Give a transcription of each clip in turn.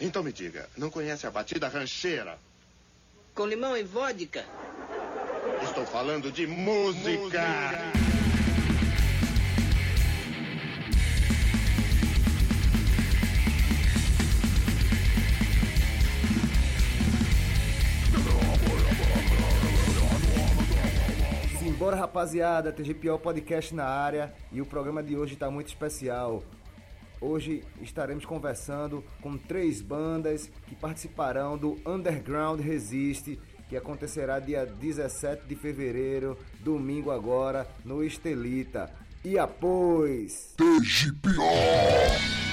Então me diga, não conhece a batida rancheira? Com limão e vodka? Estou falando de música. música. Bora rapaziada, TGPO Podcast na área e o programa de hoje está muito especial. Hoje estaremos conversando com três bandas que participarão do Underground Resiste, que acontecerá dia 17 de fevereiro, domingo agora, no Estelita. E após TGPO!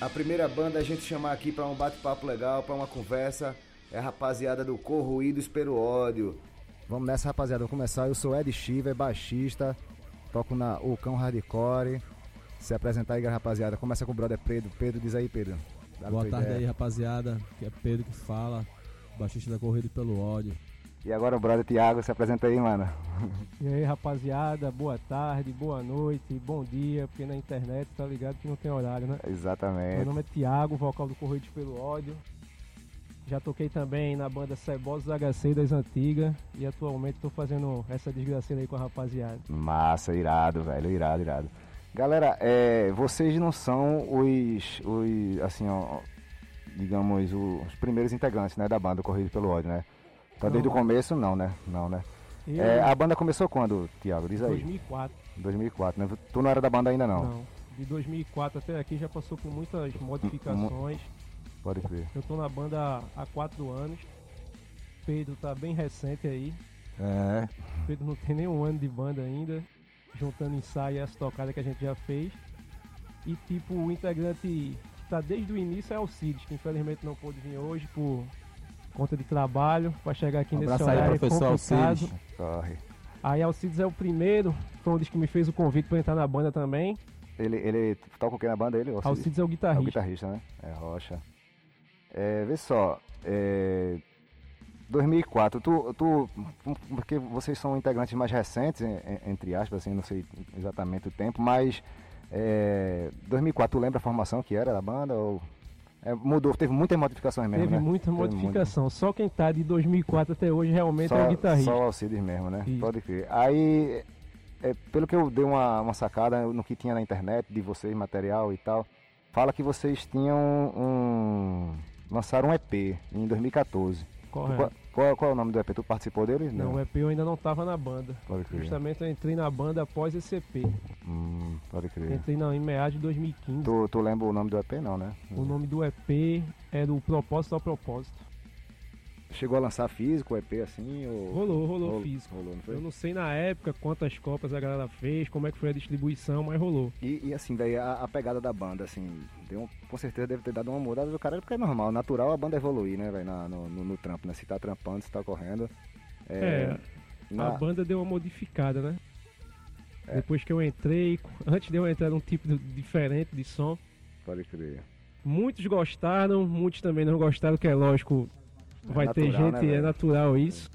A primeira banda a gente chamar aqui para um bate-papo legal, para uma conversa, é a rapaziada do Corruídos pelo Ódio. Vamos nessa, rapaziada. Vou começar. Eu sou Ed Shiver, baixista, toco na O Cão Hardcore. Se apresentar aí, rapaziada. Começa com o brother Pedro. Pedro, diz aí, Pedro. Boa tarde ideia. aí, rapaziada. Que é Pedro que fala, baixista da Corrida pelo Ódio. E agora o brother Thiago, se apresenta aí, mano. E aí, rapaziada, boa tarde, boa noite, bom dia, porque na internet tá ligado que não tem horário, né? Exatamente. Meu nome é Thiago, vocal do Correio pelo Ódio. Já toquei também na banda Cebosos HC das antigas e atualmente tô fazendo essa desgraceira aí com a rapaziada. Massa, irado, velho, irado, irado. Galera, é, vocês não são os, os assim, ó, digamos, os primeiros integrantes, né, da banda Correio pelo Ódio, né? Então desde o começo não, né? Não, né? É, a banda começou quando, Tiago? Diz aí. 2004. 2004, né? Tu não era da banda ainda não? Não. De 2004 até aqui já passou por muitas modificações. Pode crer. Eu tô na banda há quatro anos. Pedro tá bem recente aí. É. Pedro não tem nem um ano de banda ainda. Juntando ensaio e as tocadas que a gente já fez. E tipo, o integrante que tá desde o início é Alcides, que infelizmente não pôde vir hoje por conta de trabalho para chegar aqui um nesse horário aí, professor complicado. Alcides. Corre. Aí Alcides é o primeiro, foi um dos que me fez o convite para entrar na banda também. Ele, ele toca o que na banda ele? Alcides? Alcides é o guitarrista. É o guitarrista, né? É Rocha. É, vê só, é, 2004, tu, tu, porque vocês são integrantes mais recentes, entre aspas, assim, não sei exatamente o tempo, mas é, 2004, tu lembra a formação que era da banda ou é, mudou, teve muitas modificações mesmo, Teve né? muita modificação. Só quem tá de 2004 até hoje realmente só, é o guitarrista. Só o Alcides mesmo, né? Isso. Pode crer. Aí, é, pelo que eu dei uma, uma sacada no que tinha na internet de vocês, material e tal, fala que vocês tinham um... lançaram um EP em 2014. Correto. Qual, qual, é o nome do EP? Tu participou dele? Não, o EP eu ainda não estava na banda. Pode crer. Justamente eu entrei na banda após esse EP. Hum, pode crer. Entrei não, em meados de 2015. Tu, tu lembra o nome do EP não, né? O nome do EP é do Propósito ao Propósito. Chegou a lançar físico EP assim? Ou... Rolou, rolou, rolou físico. Rolou, não eu não sei na época quantas copas a galera fez, como é que foi a distribuição, mas rolou. E, e assim, daí a, a, pegada da banda, assim, deu, com certeza deve ter dado uma mudada do cara, porque é normal, natural a banda evoluir, né, velho, no, no, no, trampo, né? Se tá trampando, se tá correndo. É, é na... a banda deu uma modificada, né? É. Depois que eu entrei, antes de eu entrar num tipo diferente de som. Pode crer. Muitos gostaram, muitos também não gostaram, que é lógico, vai natural, ter gente, né, é natural isso.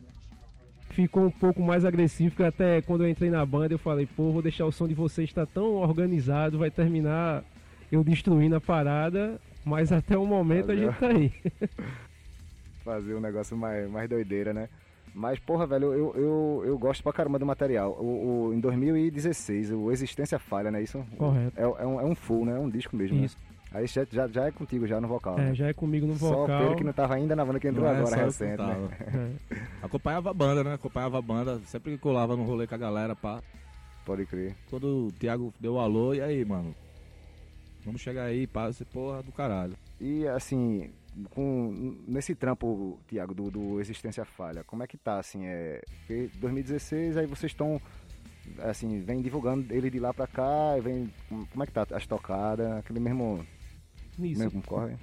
Ficou um pouco mais agressivo, porque até quando eu entrei na banda eu falei, pô, vou deixar o som de vocês estar tá tão organizado, vai terminar eu destruindo a parada, mas até o momento Fazer... a gente tá aí. Fazer um negócio mais, mais doideira, né? Mas, porra, velho, eu, eu, eu gosto pra caramba do material. O, o, em 2016, o Existência Falha, né? Isso? Correto. É, é, um, é um full, né? É um disco mesmo. Né? Isso. Né? Aí já, já, é contigo, já no vocal. É, né? já é comigo no vocal. Só o Pedro que não tava ainda na banda que entrou não é agora, é recente, né? É. Acompanhava a banda, né? Acompanhava a banda, sempre que colava no rolê com a galera, pá. Pode crer. Quando o Thiago deu o alô, e aí, mano? Vamos chegar aí, pá, esse porra do caralho. E assim, com, nesse trampo, Thiago, do, do Existência Falha, como é que tá, assim, é... 2016, aí vocês estão assim, vem divulgando ele de lá pra cá, vem. Como é que tá as tocadas, aquele mesmo isso. Mesmo corre?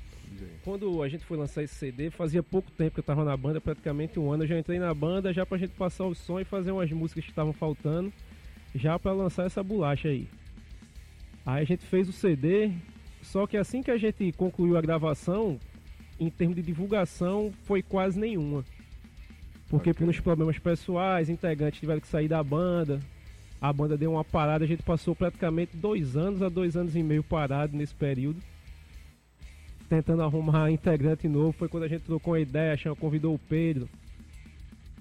quando a gente foi lançar esse CD, fazia pouco tempo que eu tava na banda, praticamente um ano. Eu já entrei na banda já pra gente passar o som e fazer umas músicas que estavam faltando, já pra lançar essa bolacha aí. Aí a gente fez o CD, só que assim que a gente concluiu a gravação, em termos de divulgação, foi quase nenhuma. Porque Ok. pelos problemas pessoais, integrantes tiveram que sair da banda. A banda deu uma parada, a gente passou praticamente dois anos a dois anos e meio parado nesse período. Tentando arrumar integrante novo. Foi quando a gente trocou a ideia, chama- convidou o Pedro.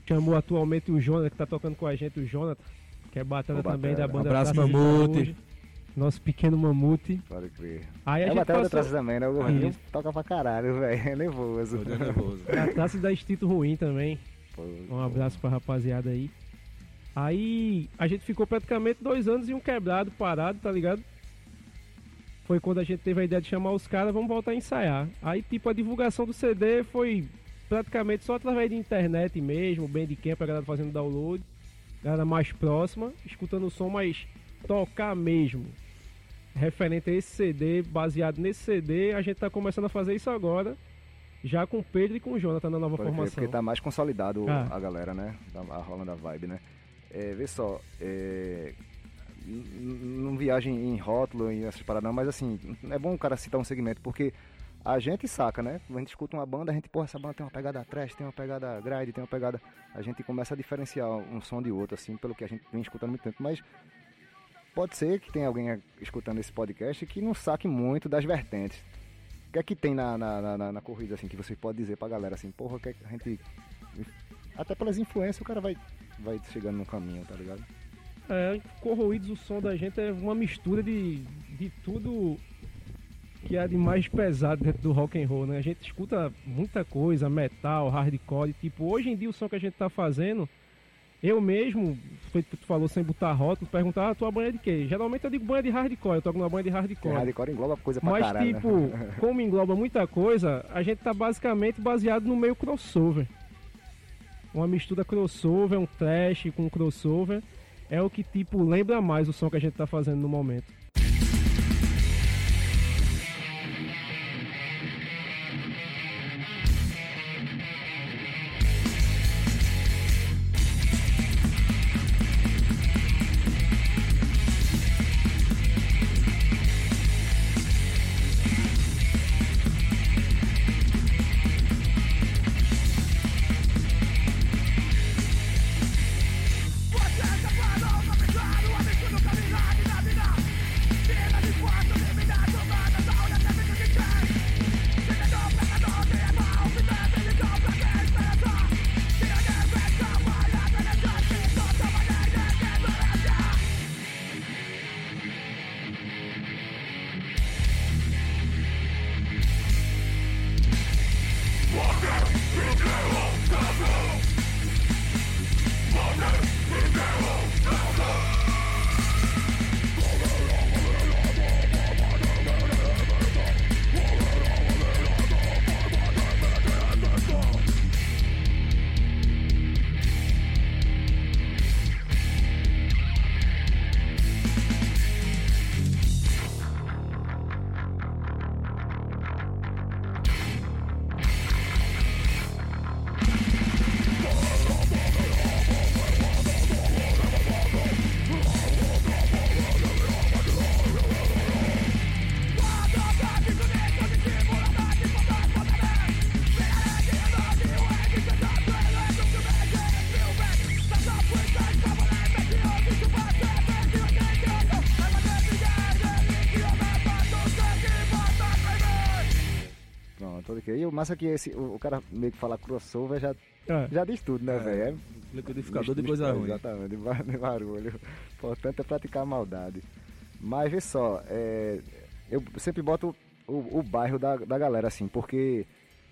Chamou atualmente o Jonathan, que tá tocando com a gente, o Jonathan, que é Ô, também da banda Abraço, Traços de Mamute. Nosso pequeno mamute. Pode crer. Aí a É gente batalha do passou... traço também, né? O gordinho toca pra caralho, velho. É nervoso. Tô nervoso. A taça da Instinto Ruim também. Pô, Um abraço pra rapaziada aí. Aí a gente ficou praticamente dois anos e um quebrado, parado, tá ligado? Foi quando a gente teve a ideia de chamar os caras, vamos voltar a ensaiar. Aí, tipo, a divulgação do CD foi praticamente só através de internet mesmo, Bandcamp, a galera fazendo download. Galera mais próxima, escutando o som, mas tocar mesmo. Referente a esse CD, baseado nesse CD, a gente tá começando a fazer isso agora. Já com o Pedro e com o Jonathan na nova Pode crer, formação. porque tá mais consolidado Ah. a galera, né? A rola da vibe, né? É, vê só, é, não viagem em rótulo e essas paradas não, mas assim, é bom o cara citar um segmento, porque a gente saca, né? A gente escuta uma banda, a gente, porra, essa banda tem uma pegada trash, tem uma pegada gride, tem uma pegada... A gente começa a diferenciar um som de outro, assim, pelo que a gente vem escutando muito tempo, mas pode ser que tenha alguém escutando esse podcast que não saque muito das vertentes. O que é que tem na, na, na- na, corrida, assim, que você pode dizer pra galera, assim, porra, é que a gente... Até pelas influências o cara vai, vai chegando no caminho, tá ligado? É, corroídos, o som da gente é uma mistura de, de tudo que há de mais pesado dentro do rock and roll, né? A gente escuta muita coisa, metal, hardcore, tipo, hoje em dia o som que a gente tá fazendo, eu mesmo, foi tu falou sem botar rótulo, perguntar, ah, tua banha é de quê? Geralmente eu digo banha de hardcore, eu toco numa banha de hardcore. hardcore engloba coisa pra Mas caralho, tipo, né? como engloba muita coisa, a gente tá basicamente baseado no meio crossover. Uma mistura crossover, um trash com crossover. É o que tipo lembra mais o som que a gente tá fazendo no momento. Massa é que esse, o, o cara meio que fala crossover já, É. já diz tudo, né, velho? É Liquidificador de coisa ruim. Exatamente, de ba- de barulho. Importante é praticar a maldade. Mas vê só, é, eu sempre boto o, o bairro da, da galera, assim, porque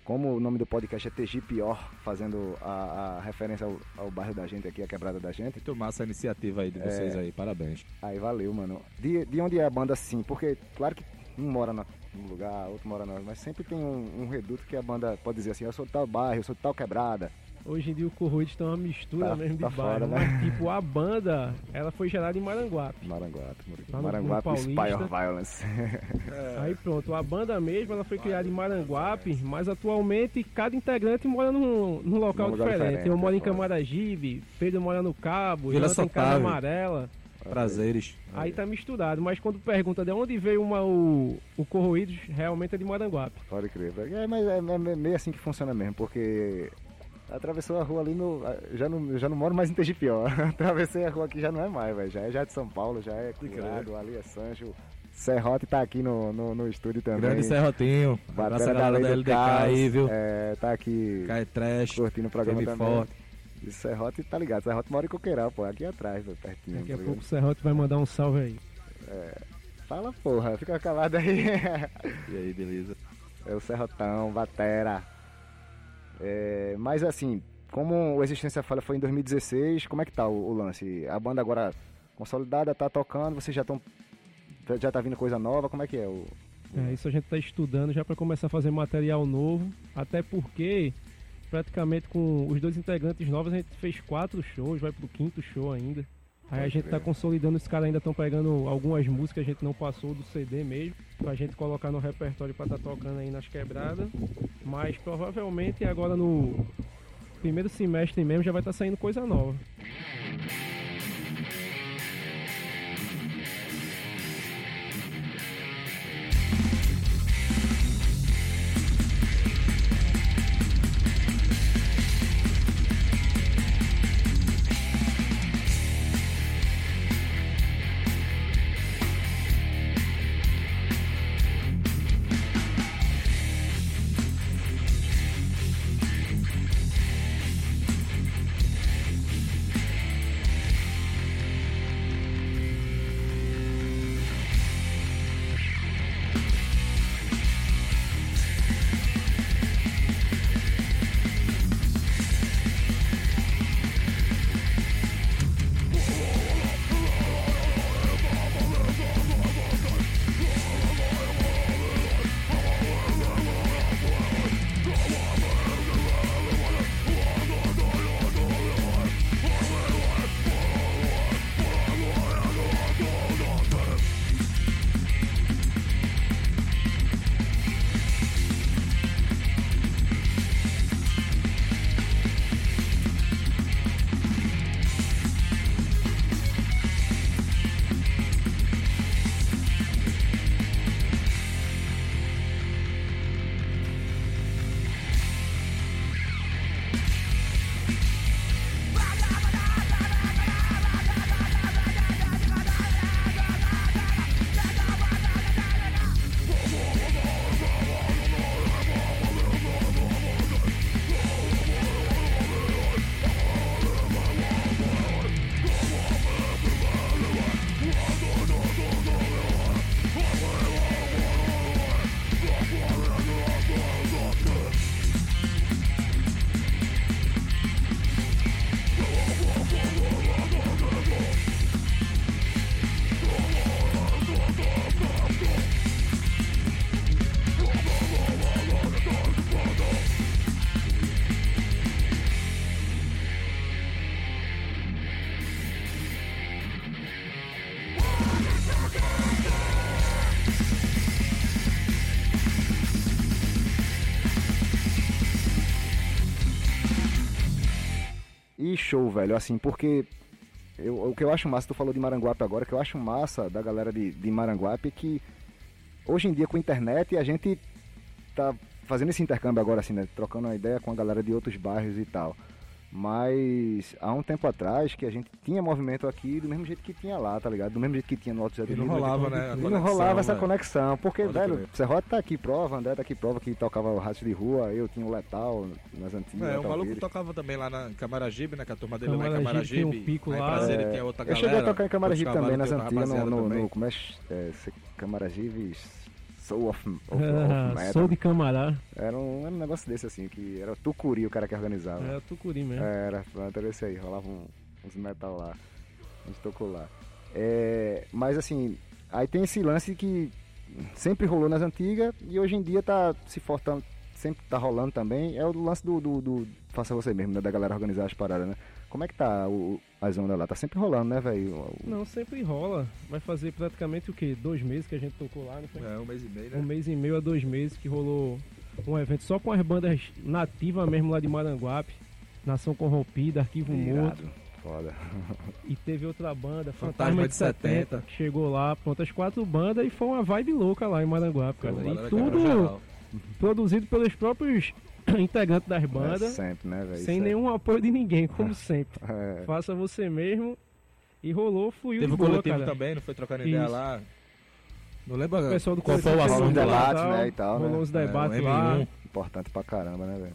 como o nome do podcast é TG Pior, fazendo a, a referência ao, ao bairro da gente aqui, a quebrada da gente, Muito massa a iniciativa aí de vocês aí, parabéns. aí valeu, mano. De, de onde é a banda, sim, porque claro que um mora na- num lugar, outro mora na mas sempre tem um, um reduto que a banda pode dizer assim, eu sou de tal bairro, eu sou de tal quebrada. Hoje em dia o Corroídos tá uma mistura Tá- mesmo de tá bairro. fora, né? Mas, tipo, a banda, ela foi gerada em Maranguape. Maranguape, no- Maranguape no Spy Paulista. of Violence. Aí pronto, a banda mesmo, ela foi criada em Maranguape, mas atualmente cada integrante mora num, num local Num diferente. diferente, Eu moro é em. Camaragibe, Pedro mora no Cabo, Vila Jonathan em Casa. Amarela. Prazeres. Aí tá misturado, mas quando pergunta de onde veio uma, o, o Corroídos, realmente é de Maranguape. Pode crer. É, mas é, é meio assim que funciona mesmo, porque atravessou a rua ali no. Já não, já não moro mais em Tegipió. Atravessei a rua aqui já não é mais, velho. Já é já de São Paulo, já é curado, ali é Sancho. Serrote tá aqui no, no, no estúdio também. Grande Serrotinho. Abraço a da galera da LDK Caos, aí, viu? É, tá aqui Cai Trash. curtindo o programa também. forte. E Serrote tá ligado. Serrote mora em Coqueiral, pô. Aqui atrás, velho, pertinho. Daqui tá a ligado? pouco o Serrote vai mandar um salve aí. Fala, porra. Fica calado aí. E aí, beleza? É o Serrotão, Batera. É, mas assim, como o Existência Falha foi em 2016, como é que tá o, o lance? A banda agora consolidada, tá tocando, vocês já estão. Já tá vindo coisa nova, como é que é o. É, isso a gente tá estudando já para começar a fazer material novo, até porque praticamente com os dois integrantes novos a gente fez quatro shows, vai pro quinto show ainda. Aí a gente tá consolidando, os caras ainda estão pegando algumas músicas a gente não passou do CD mesmo, pra gente colocar no repertório pra tá tocando aí nas quebradas. Mas provavelmente agora no primeiro semestre mesmo já vai estar saindo coisa nova. Show, velho, assim, porque eu- o que eu acho massa, tu falou de Maranguape agora, o que eu acho massa da galera de, de Maranguape é que hoje em dia com a internet a gente tá fazendo esse intercâmbio agora, assim, né? Trocando uma ideia com a galera de outros bairros e tal. Mas há um tempo atrás que a gente tinha movimento aqui do mesmo jeito que tinha lá, tá ligado? Do mesmo jeito que tinha no Alto Zé do E não rolava, né, E não conexão, rolava essa né? conexão, porque, Pode velho. Serrote tá aqui prova, André tá aqui prova que tocava o rádio de rua, eu tinha o Letal nas antigas. É, o maluco tocava também lá na Camaragibe, né? Que a turma dele lá em Camaragibe tem um pico lá. Prazer, É, tinha outra eu galera. cheguei a tocar em Camaragibe também, nas tem antigas, no, no, no- como é, é Camaragibe Soul of, of, of Ah, Metal. sou de Camará, Era, um, era um negócio desse assim, que era o Tucuri o cara que organizava. é Tucuri mesmo. Era, pronto, era esse aí, rolava um- uns metal lá. A gente tocou lá. É, mas assim, aí tem esse lance que sempre rolou nas antigas e hoje em dia tá se, forta- sempre tá rolando também é o lance do, do, do Faça Você mesmo, né? Da galera organizar as paradas, né? Como é que tá o, as ondas lá? Tá sempre rolando, né, velho? Não, sempre rola. Vai fazer praticamente o quê? Dois meses que a gente tocou lá, não foi? É, um mês e meio, né? Um mês e meio a dois meses que rolou um evento só com as bandas nativas mesmo lá de Maranguape. Nação Corrompida, Arquivo Morto. Foda. E teve outra banda, Fantasma Fantasma de de 70, 70. que chegou lá, pronto, as quatro bandas e foi uma vibe louca lá em Maranguape, cara. Pô, E tudo produzido pelos próprios integrantes das É bandas, sempre, né, velho? sem Isso é- nenhum apoio de ninguém, como sempre. É. Faça você mesmo. E rolou, fluiu Teve o boa, coletivo cara. também, não foi trocando ideia Isso. lá. Não lembro O pessoal do qual foi o coletivo assunto um debate, né, e tal, né? Rolou uns É, debates o lá. M1. Importante pra caramba, né, velho?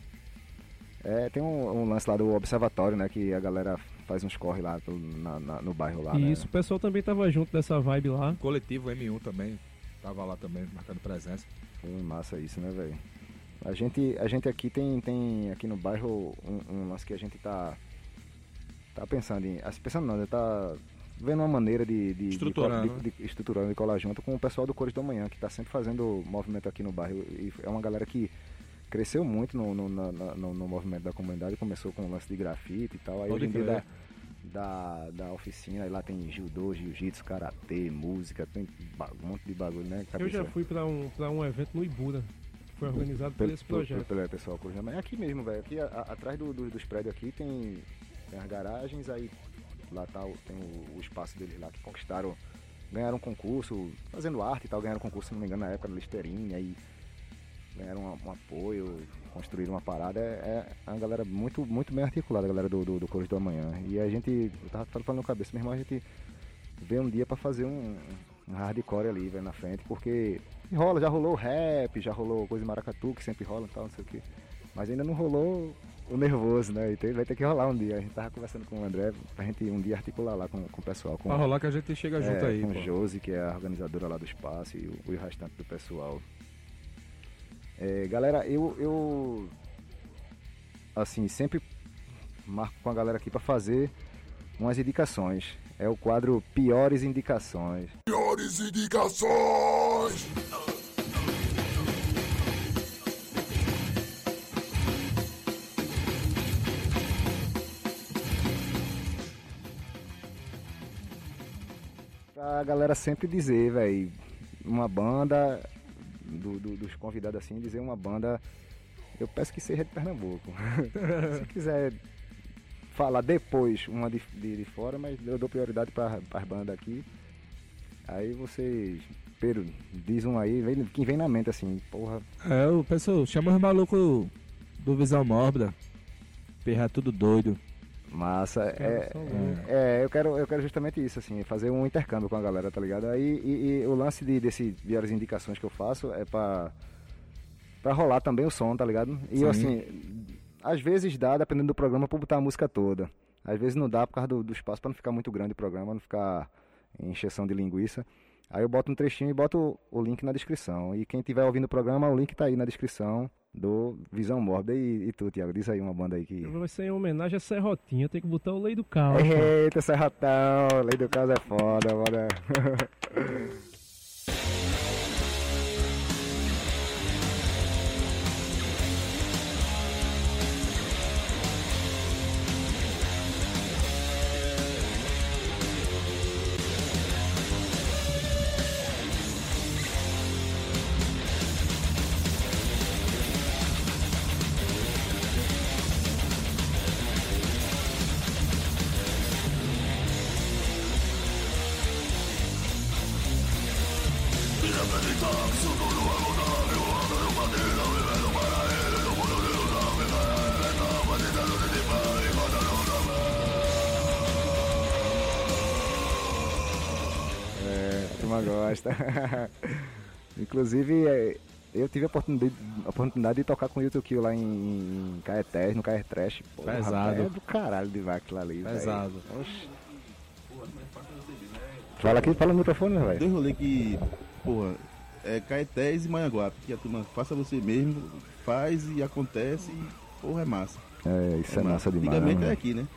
É, tem um, um lance lá do Observatório, né? Que a galera faz uns corre lá na- na- no bairro lá, E né? isso, o pessoal também tava junto dessa vibe lá. O coletivo M1 também. Tava lá também, marcando presença. Foi massa isso, né, velho? A gente, a gente aqui tem, tem aqui no bairro um, um lance que a gente tá tá pensando em, assim, pensando não, né, tá vendo uma maneira de, de, Estruturando, de, de, de, estruturando e colar junto com o pessoal do Cores da Manhã, que tá sempre fazendo movimento aqui no bairro e é uma galera que cresceu muito no, no, no, no movimento da comunidade, começou com o lance de grafite e tal, aí Pode hoje em dia crer. da, da, da oficina, lá tem judô, jiu-jitsu, karatê, música, tem um monte de bagulho, né? Eu já cabeça? fui pra um, pra um evento no Ibura. Foi organizado por esse projeto. Pelo, pelo pessoal Manhã. É aqui mesmo, velho. Aqui a- a- atrás do- do- dos prédios aqui tem, tem as garagens, aí lá tá, tem o, o espaço deles lá que conquistaram, ganharam um concurso, fazendo arte e tal, ganharam um concurso, se não me engano, na época da Listerine, aí ganharam um, um apoio, construíram uma parada. É, é uma galera muito, muito bem articulada, a galera do, do, do Cores do Amanhã. E a gente, eu tava falando na cabeça, meu irmão, a gente vê um dia pra fazer um, um hardcore ali, velho, na frente, porque rola, já rolou rap, já rolou coisa de maracatu, que sempre rola e tal, não sei o que. Mas ainda não rolou o nervoso, né? E tem- vai ter que rolar um dia. A gente tava conversando com o André pra gente um dia articular lá com, com o pessoal. Com, Pra rolar que a gente chega junto é, aí. com pô. Josi, que é a organizadora lá do espaço, e o, o restante do pessoal. É, galera, eu, eu assim, sempre marco com a galera aqui pra fazer umas indicações. É o quadro Piores Indicações. Piores indicações! Pra galera sempre dizer, velho, uma banda, do- do- dos convidados assim, dizer uma banda, eu peço que seja de Pernambuco. Se quiser falar depois uma de, de, de fora, mas eu dou prioridade para as bandas aqui. Aí vocês, Pedro, diz um aí, vem, quem vem na mente assim, porra, É, o pessoal chama os malucos do Visão Mórbida. Perra tudo doido. Massa. É. É, eu quero, eu quero justamente isso, assim, fazer um intercâmbio com a galera, tá ligado? Aí e, e o lance de, desse piores indicações que eu faço é pra, pra rolar também o som, tá ligado? E Sim. assim, às vezes dá, dependendo do programa, pra botar a música toda. Às vezes não dá por causa do, do espaço, pra não ficar muito grande o programa, não ficar em encheção de linguiça. Aí eu boto um trechinho e boto o, o link na descrição. E quem tiver ouvindo o programa, o link tá aí na descrição do Visão Mórbida. E, e tu, Tiago, diz aí uma banda aí que... Vai ser em homenagem a Serrotinha, tem que botar o Lei do Caos. Eita, Serratão, lei do caso é foda, bora. É, a turma gosta. Inclusive, é, eu tive a oportunidade, a oportunidade de tocar com o YouTube Kill lá em, em Caetés, no Caer Trash. Porra, Pesado. É do caralho de vaca lá ali. Pesado. Oxi. Fala aqui, fala no microfone, velho. Rolês que, porra, é Caetés e Manhaguape, que a turma faça você mesmo, faz e acontece e, porra, é massa. É, isso é, massa demais. Antigamente né? era aqui, né?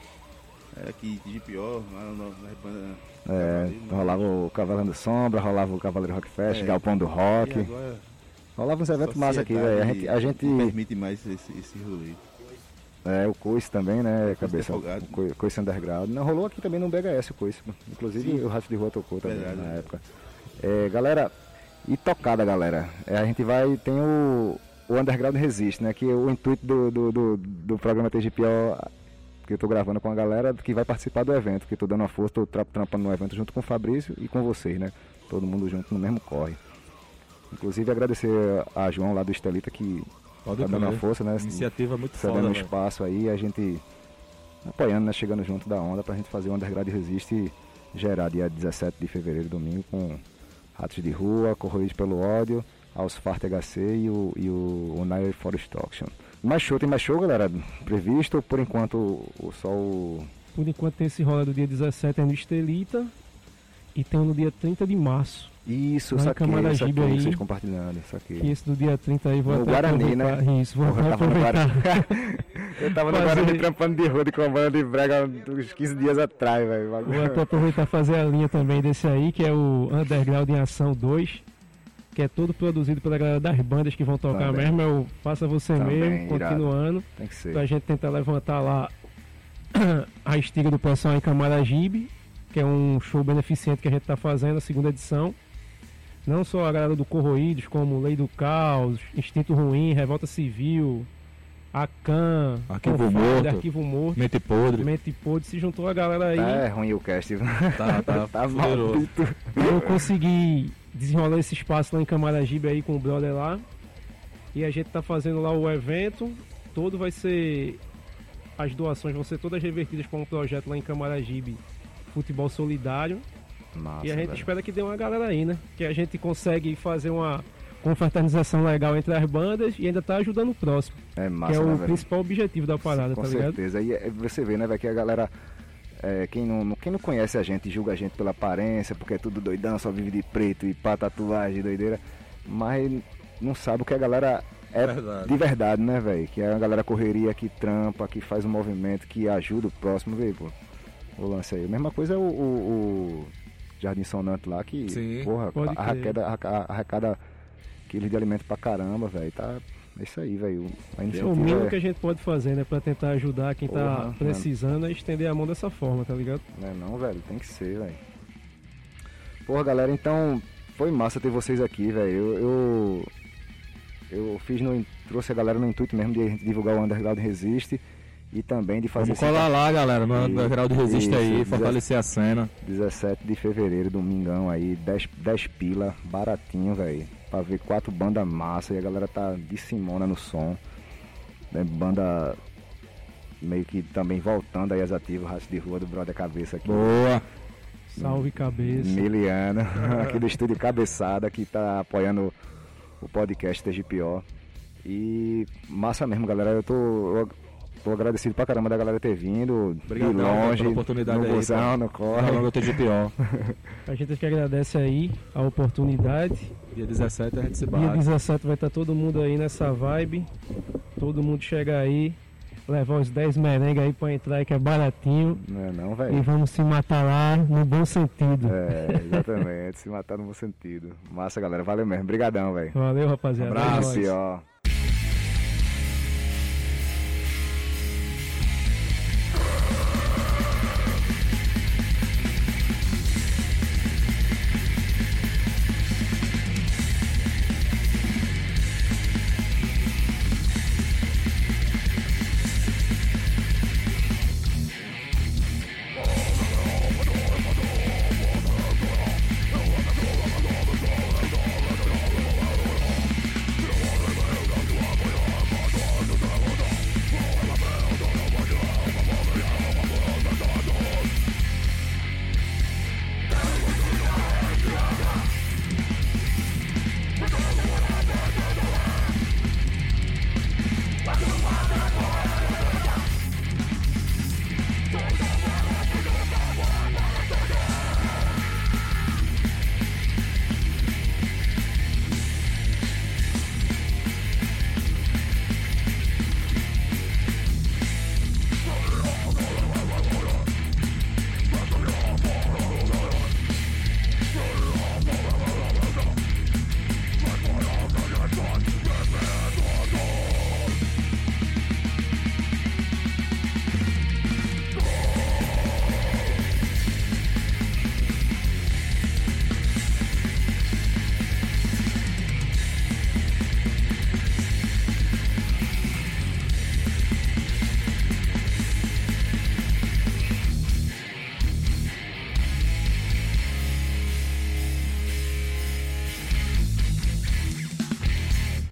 Era aqui de pior, lá no, na banda. É, rolava o Cavaleiro Sombra, rolava o Cavaleiro Rock Fest, É. Galpão do Rock. agora Rolava uns eventos massa aqui, velho. A gente, a gente. permite mais esse, esse rolê. É, o Coice também, né, Coice cabeça? Defogado. O Coi- Coice Underground. Não, rolou aqui também no BHS o Coice. Inclusive Sim. o Rato de Rua tocou também Verdade. na época. É, galera, e tocada, galera. É, a gente vai, tem o, o Underground Resiste, né? Que o intuito do, do, do, do programa TGPO que eu tô gravando com a galera que vai participar do evento, que eu tô dando uma força, tô tra trampando no evento junto com o Fabrício e com vocês, né? Todo mundo junto no mesmo corre. Inclusive agradecer a João lá do Estelita que Pode tá dando uma força, né? Iniciativa muito cedendo foda, um espaço aí, a gente apoiando, né? Chegando junto da onda pra gente fazer o Underground Resiste gerar dia 17 de fevereiro, domingo, com Ratos de Rua, Corroídos pelo Ódio, Aos Fart HC e o, e o United Forest Auction. Mais show, tem mais show, galera? Previsto? Por enquanto, o, só o. Por enquanto tem esse rola do dia 17 é no Estelita e tem um no dia 30 de março. Isso, Lá saquei, saquei, aí. vocês compartilhando, saquei. E esse do dia 30 aí vou No até Guarani, né? aproveitar. Isso, vou Porra, até eu tava no aproveitar. Guarani. eu tava no Fazer- Guarani trampando de roda com a banda de brega uns 15 dias atrás, velho. Vou até aproveitar e fazer a linha também desse aí, que é o Underground em Ação 2, que é todo produzido pela galera das bandas que vão tocar Também. mesmo, é o Faça Você Também, Mesmo, irado. continuando, Tem que ser. pra gente tentar levantar lá a estiga do pessoal em Camaragibe, que é um show beneficente que a gente tá fazendo, a segunda edição. Não só a galera do Corroídos, como Lei do Caos, Instinto Ruim, Revolta Civil, Acan, Arquivo Confide, Morto. Arquivo Morto, Mente podre. Mente Podre, se juntou a galera aí. Tá é ruim o cast. Tá, tá, tá maldito. Eu consegui desenrolar esse espaço lá em Camaragibe aí com o brother lá. E a gente tá fazendo lá o evento. Todo vai ser. As doações vão ser todas revertidas para um projeto lá em Camaragibe. Futebol Solidário. Massa, e a gente velho. espera que dê uma galera aí, né? Que a gente consegue fazer uma confraternização legal entre as bandas e ainda tá ajudando o próximo. É massa, que é né, o velho? principal objetivo da parada, Com tá ligado? certeza. E é- você vê, né, velho, que a galera. é, quem, não, quem não conhece a gente julga a gente pela aparência, porque é tudo doidão, só vive de preto e pá, tatuagem, doideira. Mas não sabe o que a galera é Verdade. de verdade, né, velho? Que é a galera correria que trampa, que faz um movimento, que ajuda o próximo, vê, pô. O lance aí. Mesma coisa é o, o- o Jardim Sonante lá, que, Sim, porra, arrecada, arreca- arrecada quilos de alimento pra caramba, velho. Tá. É isso aí, velho. A É o mínimo é- que a gente pode fazer, né? Pra tentar ajudar quem Porra, tá mano. precisando é estender a mão dessa forma, tá ligado? Não é não, velho? Tem que ser, velho. Porra, galera, então foi massa ter vocês aqui, velho. Eu, eu, eu fiz no. trouxe a galera no intuito mesmo de a divulgar o Underground Resiste e também de fazer Vamos esse colar lá, galera, no Isso, Underground Resiste aí, fortalecer a cena. 17 de fevereiro, domingão aí, 10, 10 pila, baratinho, velho. Pra ver quatro bandas massa e a galera tá de Simona no som. Né, Banda meio que também voltando aí às ativas, Raça de Rua do Brother Cabeça aqui. Boa. Salve cabeça. Miliano, aqui do estúdio Cabeçada, que tá apoiando o podcast TGPO. E massa mesmo, galera. Eu tô, eu tô agradecido pra caramba da galera ter vindo. Obrigadão, de longe, pela oportunidade no aí, busão, tá? no corre. Falando do TGPO. A gente que agradece aí a oportunidade. Dia 17 a gente se Dia bate. 17 vai estar todo mundo aí nessa vibe. Todo mundo chega aí, levar uns 10 merengue aí pra entrar aí que é baratinho. Não é não, E velho? vamos se matar lá no bom sentido. É, exatamente. Se matar no bom sentido. Massa, galera. Valeu mesmo. Obrigadão, velho. Valeu, rapaziada. Abraço. É nóis. ó.